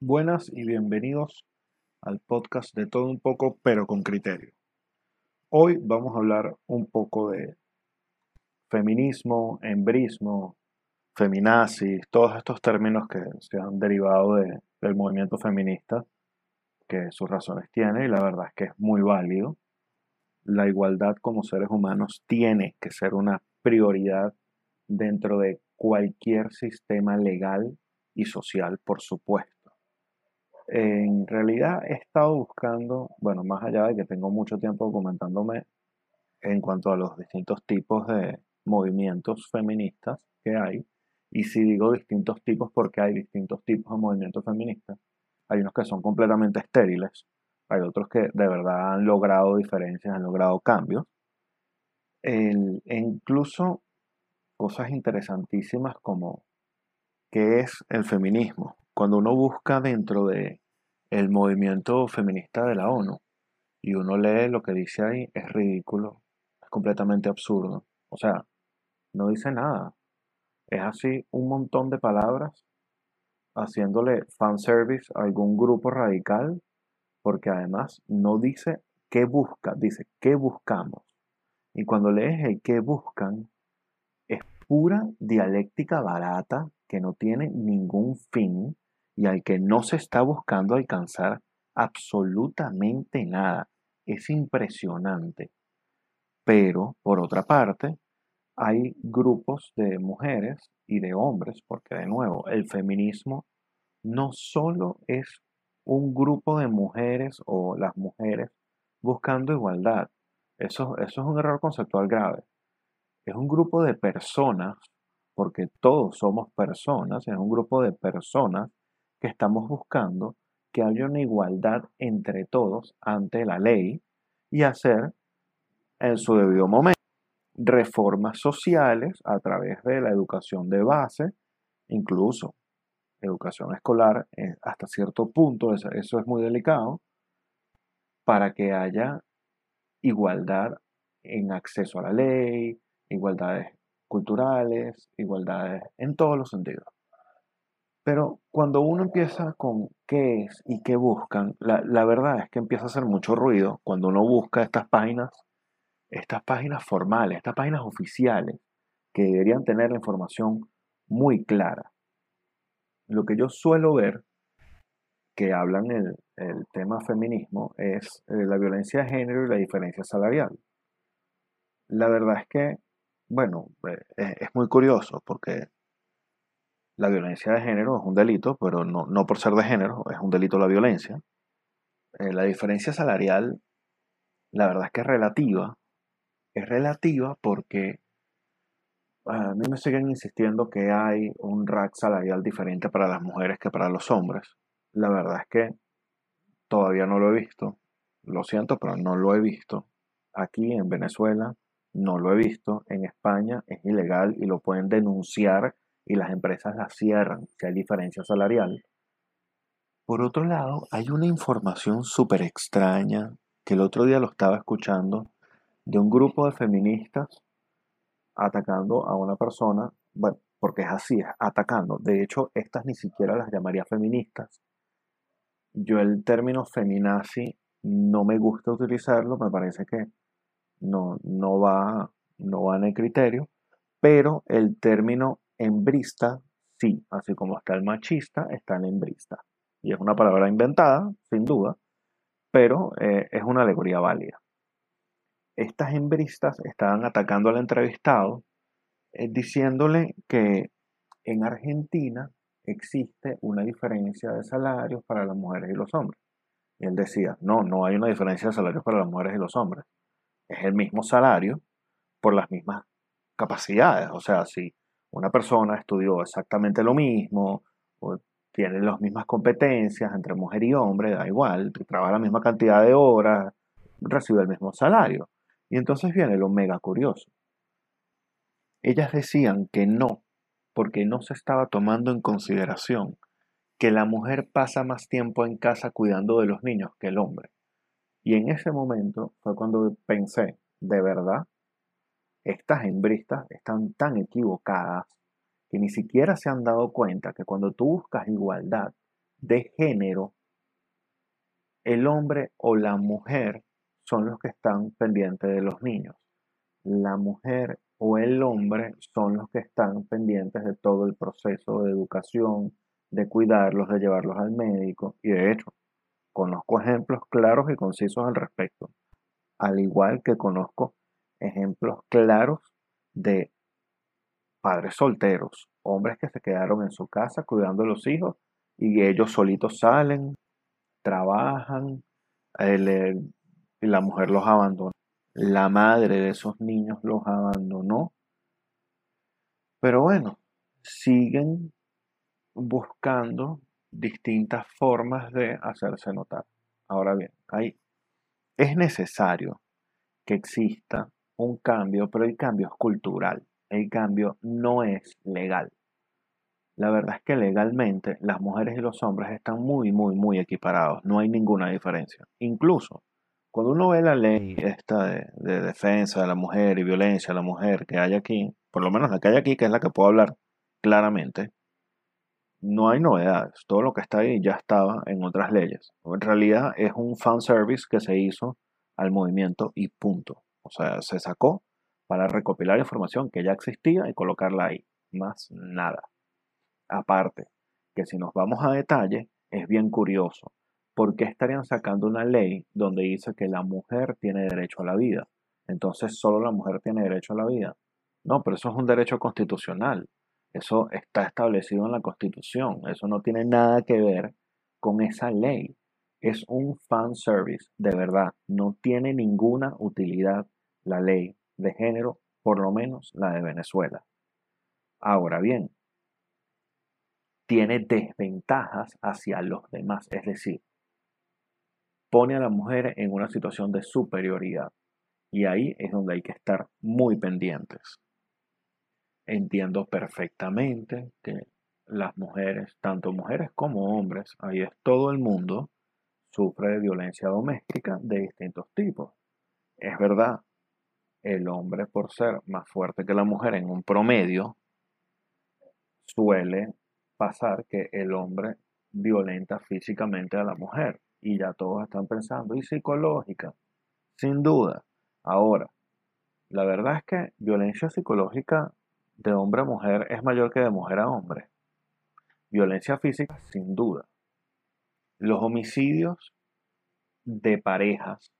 Buenas y bienvenidos al podcast de todo un poco, pero con criterio. Hoy vamos a hablar un poco de feminismo, embrismo, feminazis, todos estos términos que se han derivado del movimiento feminista, que sus razones tiene y la verdad es que es muy válido. La igualdad como seres humanos tiene que ser una prioridad dentro de cualquier sistema legal y social, por supuesto. En realidad he estado buscando, bueno, más allá de que tengo mucho tiempo documentándome en cuanto a los distintos tipos de movimientos feministas que hay, y si digo distintos tipos porque hay distintos tipos de movimientos feministas, hay unos que son completamente estériles, hay otros que de verdad han logrado diferencias, han logrado cambios, e incluso cosas interesantísimas como qué es el feminismo, cuando uno busca dentro de el movimiento feminista de la ONU y uno lee lo que dice ahí, es ridículo, es completamente absurdo. O sea, no dice nada. Es así un montón de palabras haciéndole fanservice a algún grupo radical, porque además no dice qué busca, dice qué buscamos. Y cuando lees el qué buscan, es pura dialéctica barata que no tiene ningún fin y al que no se está buscando alcanzar absolutamente nada. Es impresionante. Pero, por otra parte, hay grupos de mujeres y de hombres, porque de nuevo, el feminismo no solo es un grupo de mujeres o las mujeres buscando igualdad. Eso, eso es un error conceptual grave. Es un grupo de personas, porque todos somos personas, es un grupo de personas que estamos buscando que haya una igualdad entre todos ante la ley y hacer en su debido momento reformas sociales a través de la educación de base, incluso educación escolar eh, hasta cierto punto, eso, eso es muy delicado, para que haya igualdad en acceso a la ley, igualdades culturales, igualdades en todos los sentidos. Pero cuando uno empieza con qué es y qué buscan, la, verdad es que empieza a hacer mucho ruido cuando uno busca estas páginas, estas páginas formales, estas páginas oficiales, que deberían tener la información muy clara. Lo que yo suelo ver que hablan el, tema feminismo es eh, la violencia de género y la diferencia salarial. La verdad es que, bueno, eh, es muy curioso porque la violencia de género es un delito, pero no, por ser de género, es un delito la violencia. Eh, la diferencia salarial, la verdad es que es relativa. Es relativa porque a mí me siguen insistiendo que hay un rack salarial diferente para las mujeres que para los hombres. La verdad es que todavía no lo he visto. Lo siento, pero no lo he visto. Aquí en Venezuela no lo he visto. En España es ilegal y lo pueden denunciar y las empresas las cierran si hay diferencia salarial. Por otro lado, hay una información súper extraña que el otro día lo estaba escuchando de un grupo de feministas atacando a una persona, bueno, porque es así, es atacando. De hecho, estas ni siquiera las llamaría feministas. Yo el término feminazi no me gusta utilizarlo, me parece que no, no, va, no va en el criterio, pero el término Hembrista, sí, así como está el machista, está el hembrista. Y es una palabra inventada, sin duda, pero eh, es una alegoría válida. Estas hembristas estaban atacando al entrevistado eh, diciéndole que en Argentina existe una diferencia de salarios para las mujeres y los hombres. Y él decía, no, no hay una diferencia de salarios para las mujeres y los hombres. Es el mismo salario por las mismas capacidades. O sea, si una persona estudió exactamente lo mismo, o tiene las mismas competencias entre mujer y hombre, da igual, trabaja la misma cantidad de horas, recibe el mismo salario. Y entonces viene lo mega curioso. Ellas decían que no, porque no se estaba tomando en consideración que la mujer pasa más tiempo en casa cuidando de los niños que el hombre. Y en ese momento fue cuando pensé, ¿de verdad? estas hembristas están tan equivocadas que ni siquiera se han dado cuenta que cuando tú buscas igualdad de género, el hombre o la mujer son los que están pendientes de los niños. La mujer o el hombre son los que están pendientes de todo el proceso de educación, de cuidarlos, de llevarlos al médico. Y de hecho, conozco ejemplos claros y concisos al respecto. Al igual que conozco ejemplos claros de padres solteros, hombres que se quedaron en su casa cuidando a los hijos y ellos solitos salen, trabajan, eh, y la mujer los abandonó. La madre de esos niños los abandonó. Pero bueno, siguen buscando distintas formas de hacerse notar. Ahora bien, ahí es necesario que exista un cambio, pero el cambio es cultural. El cambio no es legal. La verdad es que legalmente las mujeres y los hombres están muy, muy, muy equiparados. No hay ninguna diferencia. Incluso cuando uno ve la ley esta de, de, defensa de la mujer y violencia a la mujer que hay aquí, por lo menos la que hay aquí, que es la que puedo hablar claramente, no hay novedades. Todo lo que está ahí ya estaba en otras leyes. En realidad es un fan service que se hizo al movimiento y punto. O sea, se sacó para recopilar información que ya existía y colocarla ahí. Más nada. Aparte, que si nos vamos a detalle, es bien curioso. ¿Por qué estarían sacando una ley donde dice que la mujer tiene derecho a la vida? Entonces solo la mujer tiene derecho a la vida. No, pero eso es un derecho constitucional. Eso está establecido en la Constitución. Eso no tiene nada que ver con esa ley. Es un fan service, de verdad. No tiene ninguna utilidad la ley de género, por lo menos la de Venezuela. Ahora bien, tiene desventajas hacia los demás, es decir, pone a la mujer en una situación de superioridad. Y ahí es donde hay que estar muy pendientes. Entiendo perfectamente que las mujeres, tanto mujeres como hombres, ahí es todo el mundo, sufre de violencia doméstica de distintos tipos. Es verdad, el hombre por ser más fuerte que la mujer en un promedio, suele pasar que el hombre violenta físicamente a la mujer. Y ya todos están pensando, y psicológica, sin duda. Ahora, la verdad es que violencia psicológica de hombre a mujer es mayor que de mujer a hombre. Violencia física, sin duda. Los homicidios de parejas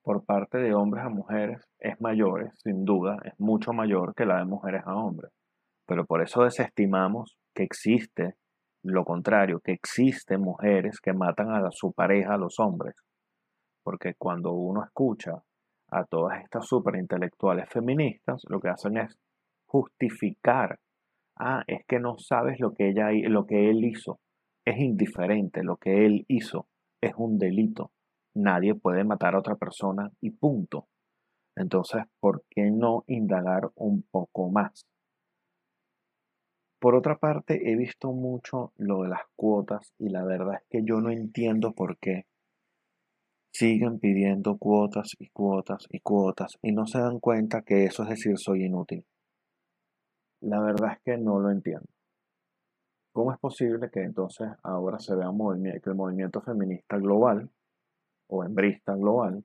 por parte de hombres a mujeres es mayor, sin duda, es mucho mayor que la de mujeres a hombres. Pero por eso desestimamos que existe lo contrario, que existen mujeres que matan a su pareja, a los hombres. Porque cuando uno escucha a todas estas superintelectuales feministas, lo que hacen es justificar. Ah, es que no sabes lo que ella lo que él hizo. Es indiferente, lo que él hizo es un delito. Nadie puede matar a otra persona y punto. Entonces, ¿por qué no indagar un poco más? Por otra parte, he visto mucho lo de las cuotas y la verdad es que yo no entiendo por qué siguen pidiendo cuotas y cuotas y cuotas y no se dan cuenta que eso es decir soy inútil. La verdad es que no lo entiendo. ¿Cómo es posible que entonces ahora se vea que el movimiento feminista global o hembrista global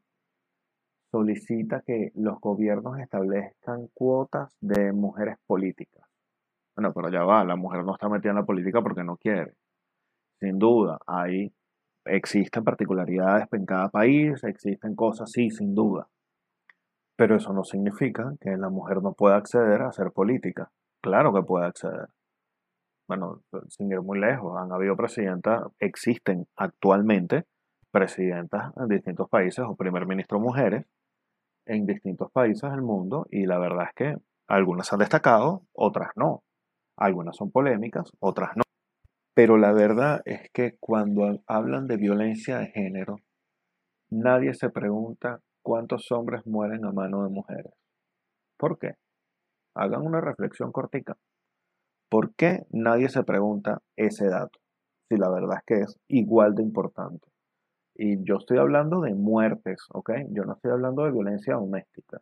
solicita que los gobiernos establezcan cuotas de mujeres políticas? Bueno, pero ya va, la mujer no está metida en la política porque no quiere. Sin duda, hay, existen particularidades en cada país, existen cosas, sí, sin duda. Pero eso no significa que la mujer no pueda acceder a hacer política. Claro que puede acceder. Bueno, sin ir muy lejos, han habido presidentas, existen actualmente presidentas en distintos países o primer ministro mujeres en distintos países del mundo y la verdad es que algunas han destacado, otras no. Algunas son polémicas, otras no. Pero la verdad es que cuando hablan de violencia de género, nadie se pregunta cuántos hombres mueren a mano de mujeres. ¿Por qué? Hagan una reflexión cortica. ¿Por qué nadie se pregunta ese dato? Si la verdad es que es igual de importante. Y yo estoy hablando de muertes, ¿ok? Yo no estoy hablando de violencia doméstica,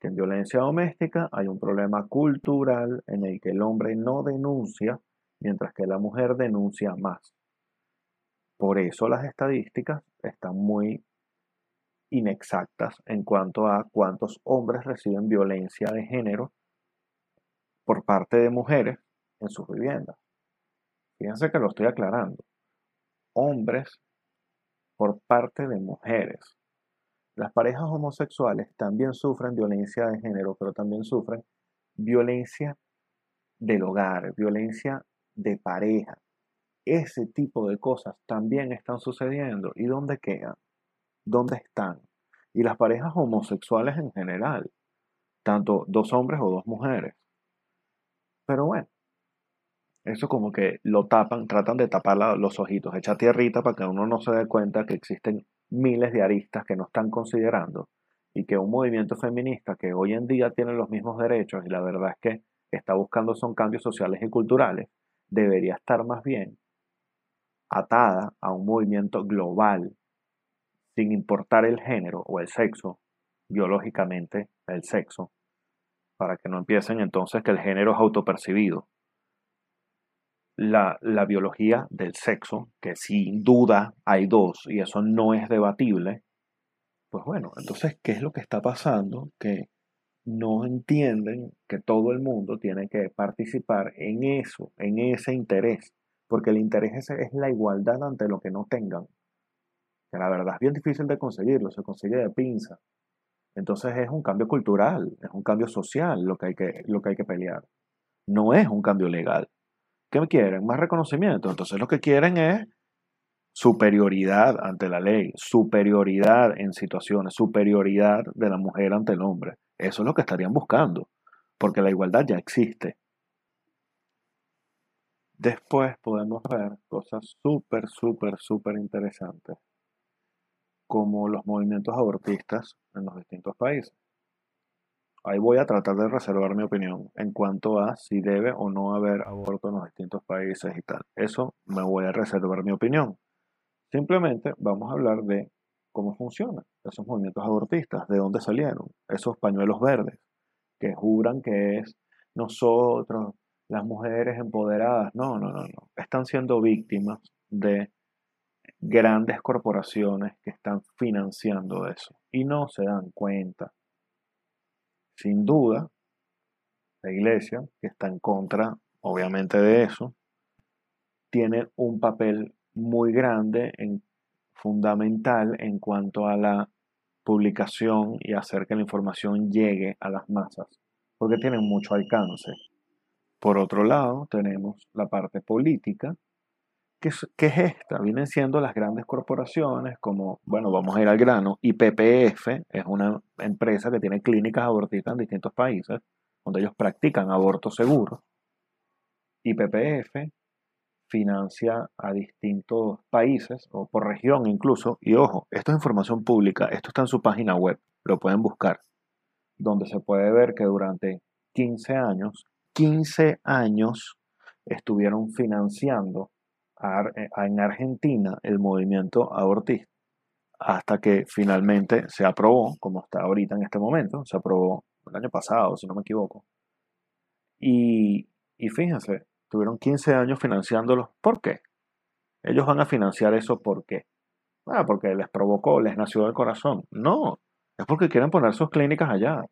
que en violencia doméstica hay un problema cultural en el que el hombre no denuncia, mientras que la mujer denuncia más. Por eso las estadísticas están muy inexactas en cuanto a cuántos hombres reciben violencia de género por parte de mujeres en sus viviendas. Fíjense que lo estoy aclarando. Hombres por parte de mujeres. Las parejas homosexuales también sufren violencia de género, pero también sufren violencia del hogar, violencia de pareja. Ese tipo de cosas también están sucediendo. ¿Y dónde quedan? ¿Dónde están? Y las parejas homosexuales en general, tanto dos hombres o dos mujeres. Pero bueno, eso como que lo tapan, tratan de tapar los ojitos, echa tierrita para que uno no se dé cuenta que existen miles de aristas que no están considerando y que un movimiento feminista que hoy en día tiene los mismos derechos y la verdad es que está buscando son cambios sociales y culturales, debería estar más bien atada a un movimiento global, sin importar el género o el sexo, biológicamente el sexo, para que no empiecen entonces que el género es autopercibido la, biología del sexo, que sin duda hay dos y eso no es debatible, pues bueno, entonces, ¿qué es lo que está pasando? Que no entienden que todo el mundo tiene que participar en eso, en ese interés, porque el interés es la igualdad ante lo que no tengan. Que la verdad es bien difícil de conseguirlo, se consigue de pinza. Entonces es un cambio cultural, es un cambio social lo que hay que, lo que, hay que pelear. No es un cambio legal. ¿Qué quieren? Más reconocimiento. Entonces lo que quieren es superioridad ante la ley, superioridad en situaciones, superioridad de la mujer ante el hombre. Eso es lo que estarían buscando, porque la igualdad ya existe. Después podemos ver cosas súper, súper, súper interesantes, como los movimientos abortistas en los distintos países. Ahí voy a tratar de reservar mi opinión en cuanto a si debe o no haber aborto en los Eso me voy a reservar mi opinión. Simplemente vamos a hablar de cómo funcionan esos movimientos abortistas, de dónde salieron, esos pañuelos verdes que juran que es nosotros, las mujeres empoderadas. No, no, no, no. Están siendo víctimas de grandes corporaciones que están financiando eso y no se dan cuenta sin duda, la iglesia, que está en contra, obviamente, de eso, tiene un papel muy grande, en, fundamental en cuanto a la publicación y hacer que la información llegue a las masas, porque tienen mucho alcance. Por otro lado, tenemos la parte política, ¿Qué es, esta? Vienen siendo las grandes corporaciones como, bueno, vamos a ir al grano, IPPF es una empresa que tiene clínicas abortistas en distintos países, donde ellos practican aborto seguro. IPPF financia a distintos países o por región incluso, y ojo, esto es información pública, esto está en su página web, lo pueden buscar, donde se puede ver que durante 15 años, 15 años estuvieron financiando eh, en Argentina el movimiento abortista, hasta que finalmente se aprobó, como está ahorita en este momento, se aprobó el año pasado, si no me equivoco. Y, y fíjense, tuvieron 15 años financiándolos. ¿Por qué? Ellos van a financiar eso ¿por qué? Ah, porque les provocó, les nació del corazón. No, es porque quieren poner sus clínicas allá.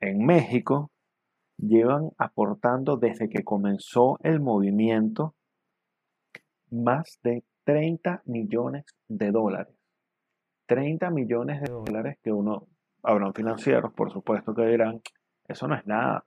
En México llevan aportando desde que comenzó el movimiento más de 30 millones de dólares. 30 millones de dólares que uno, habrán financieros, por supuesto que dirán, eso no es nada.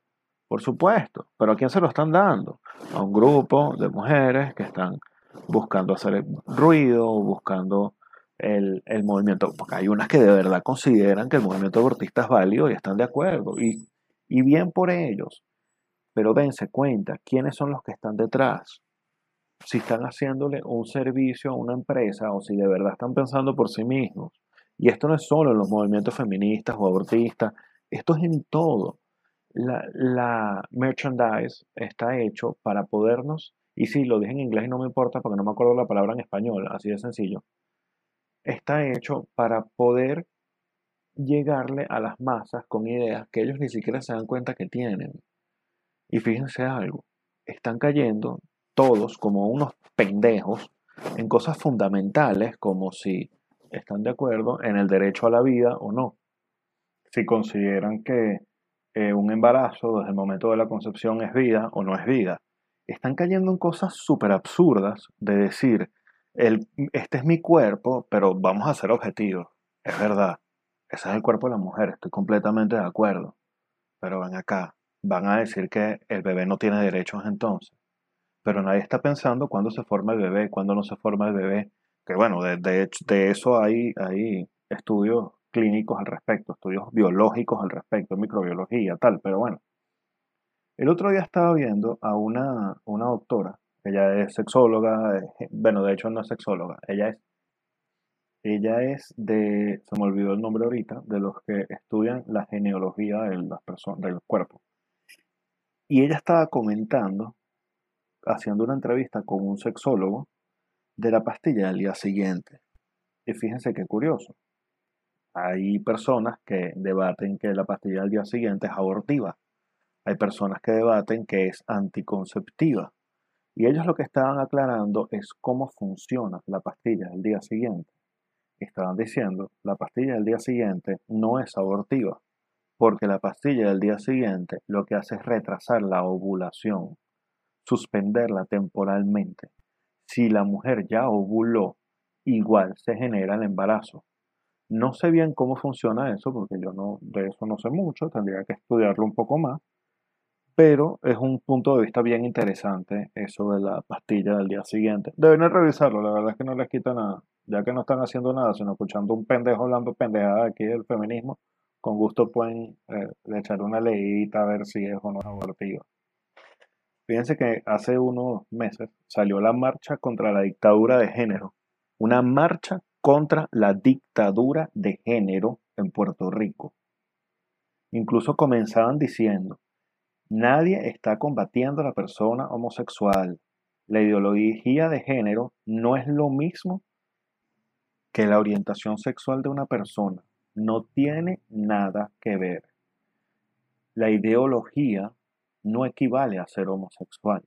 Por supuesto, pero ¿a quién se lo están dando? A un grupo de mujeres que están buscando hacer ruido, buscando el, el, movimiento, porque hay unas que de verdad consideran que el movimiento abortista es válido y están de acuerdo, y, y bien por ellos, pero dense cuenta quiénes son los que están detrás si están haciéndole un servicio a una empresa o si de verdad están pensando por sí mismos. Y esto no es solo en los movimientos feministas o abortistas, esto es en todo. La, la merchandise está hecho para podernos, y si lo dije en inglés y no me importa porque no me acuerdo la palabra en español, así de sencillo, está hecho para poder llegarle a las masas con ideas que ellos ni siquiera se dan cuenta que tienen. Y fíjense algo, están cayendo todos como unos pendejos en cosas fundamentales como si están de acuerdo en el derecho a la vida o no. Si consideran que eh, un embarazo desde el momento de la concepción es vida o no es vida. Están cayendo en cosas súper absurdas de decir, el, este es mi cuerpo, pero vamos a ser objetivos. Es verdad, ese es el cuerpo de la mujer, estoy completamente de acuerdo. Pero ven acá, van a decir que el bebé no tiene derechos entonces. Pero nadie está pensando cuándo se forma el bebé, cuándo no se forma el bebé. Que bueno, de, de, eso hay, hay estudios clínicos al respecto, estudios biológicos al respecto, microbiología, tal, pero bueno. El otro día estaba viendo a una, una doctora, ella es sexóloga, bueno, de hecho no es sexóloga, ella es, ella es de, se me olvidó el nombre ahorita, de los que estudian la genealogía de las personas, del cuerpo. Y ella estaba comentando, haciendo una entrevista con un sexólogo, de la pastilla del día siguiente. Y fíjense qué curioso. Hay personas que debaten que la pastilla del día siguiente es abortiva. Hay personas que debaten que es anticonceptiva. Y ellos lo que estaban aclarando es cómo funciona la pastilla del día siguiente. Estaban diciendo, la pastilla del día siguiente no es abortiva, porque la pastilla del día siguiente lo que hace es retrasar la ovulación, suspenderla temporalmente. Si la mujer ya ovuló, igual se genera el embarazo. No sé bien cómo funciona eso, porque yo no, de eso no sé mucho, tendría que estudiarlo un poco más, pero es un punto de vista bien interesante eso de la pastilla del día siguiente. Deben revisarlo, la verdad es que no les quita nada, ya que no están haciendo nada, sino escuchando un pendejo hablando pendejada aquí del feminismo, con gusto pueden eh, echar una leída a ver si es o no abortiva. Fíjense que hace unos meses salió la marcha contra la dictadura de género, una marcha contra la dictadura de género en Puerto Rico. Incluso comenzaban diciendo, nadie está combatiendo a la persona homosexual. La ideología de género no es lo mismo que la orientación sexual de una persona. No tiene nada que ver. La ideología no equivale a ser homosexual.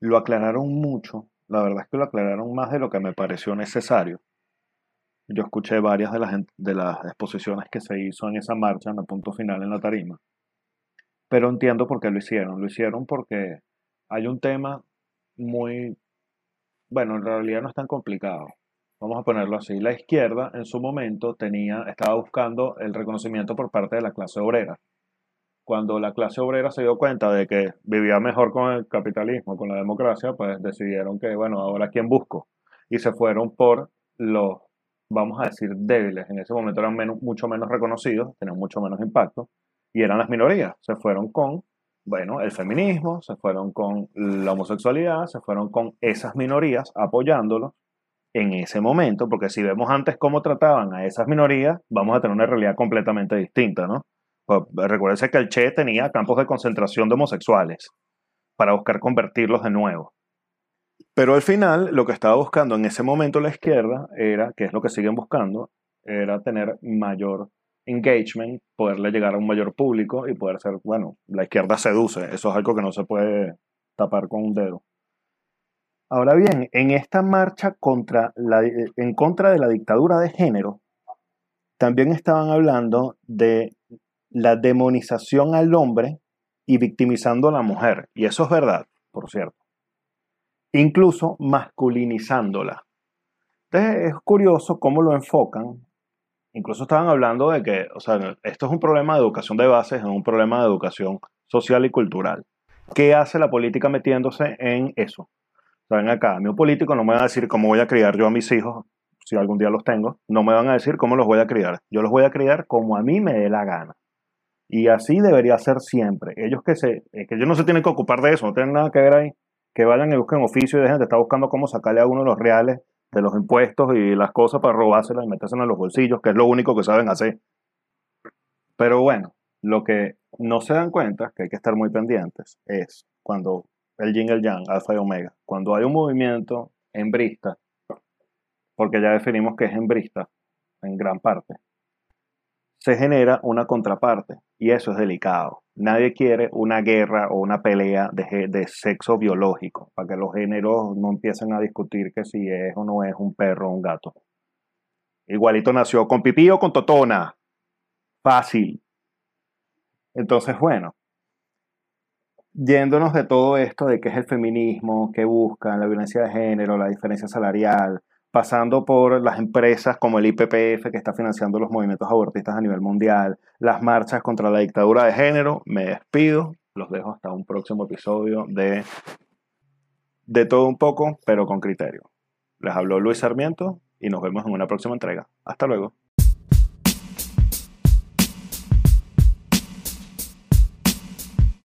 Lo aclararon mucho la verdad es que lo aclararon más de lo que me pareció necesario. Yo escuché varias de las, de las exposiciones que se hizo en esa marcha, en el punto final en la tarima. Pero entiendo por qué lo hicieron. Lo hicieron porque hay un tema muy, bueno, en realidad no es tan complicado. Vamos a ponerlo así. La izquierda en su momento tenía, estaba buscando el reconocimiento por parte de la clase obrera cuando la clase obrera se dio cuenta de que vivía mejor con el capitalismo, con la democracia, pues decidieron que, bueno, ahora quién busco. Y se fueron por los, vamos a decir, débiles. En ese momento eran mucho menos reconocidos, tenían mucho menos impacto, y eran las minorías. Se fueron con, bueno, el feminismo, se fueron con la homosexualidad, se fueron con esas minorías apoyándolos en ese momento, porque si vemos antes cómo trataban a esas minorías, vamos a tener una realidad completamente distinta, ¿no? Pues, recuérdense que el Che tenía campos de concentración de homosexuales para buscar convertirlos de nuevo. Pero al final, lo que estaba buscando en ese momento la izquierda era, que es lo que siguen buscando, era tener mayor engagement, poderle llegar a un mayor público y poder ser, bueno, la izquierda seduce, eso es algo que no se puede tapar con un dedo. Ahora bien, en esta marcha en contra de la dictadura de género, también estaban hablando de la demonización al hombre y victimizando a la mujer. Y eso es verdad, por cierto. Incluso masculinizándola. Entonces es curioso cómo lo enfocan. Incluso estaban hablando de que, o sea, esto es un problema de educación de bases, es un problema de educación social y cultural. ¿Qué hace la política metiéndose en eso? Saben acá, a mí un político no me va a decir cómo voy a criar yo a mis hijos, si algún día los tengo, no me van a decir cómo los voy a criar. Yo los voy a criar como a mí me dé la gana. Y así debería ser siempre. Ellos que se, que ellos no se tienen que ocupar de eso, no tienen nada que ver ahí. Que vayan y busquen oficio y dejen de estar buscando cómo sacarle a uno los reales de los impuestos y las cosas para robárselas y metérselas en los bolsillos, que es lo único que saben hacer. Pero bueno, lo que no se dan cuenta, que hay que estar muy pendientes, es cuando el yin el yang, alfa y omega, cuando hay un movimiento embrista, porque ya definimos que es embrista en gran parte, se genera una contraparte y eso es delicado. Nadie quiere una guerra o una pelea de, de, sexo biológico para que los géneros no empiecen a discutir que si es o no es un perro o un gato. Igualito nació con pipí o con totona. Fácil. Entonces, bueno, yéndonos de todo esto, de qué es el feminismo, qué buscan, la violencia de género, la diferencia salarial, pasando por las empresas como el IPPF que está financiando los movimientos abortistas a nivel mundial, las marchas contra la dictadura de género, me despido, los dejo hasta un próximo episodio de De todo un poco, pero con criterio. Les habló Luis Sarmiento y nos vemos en una próxima entrega. Hasta luego.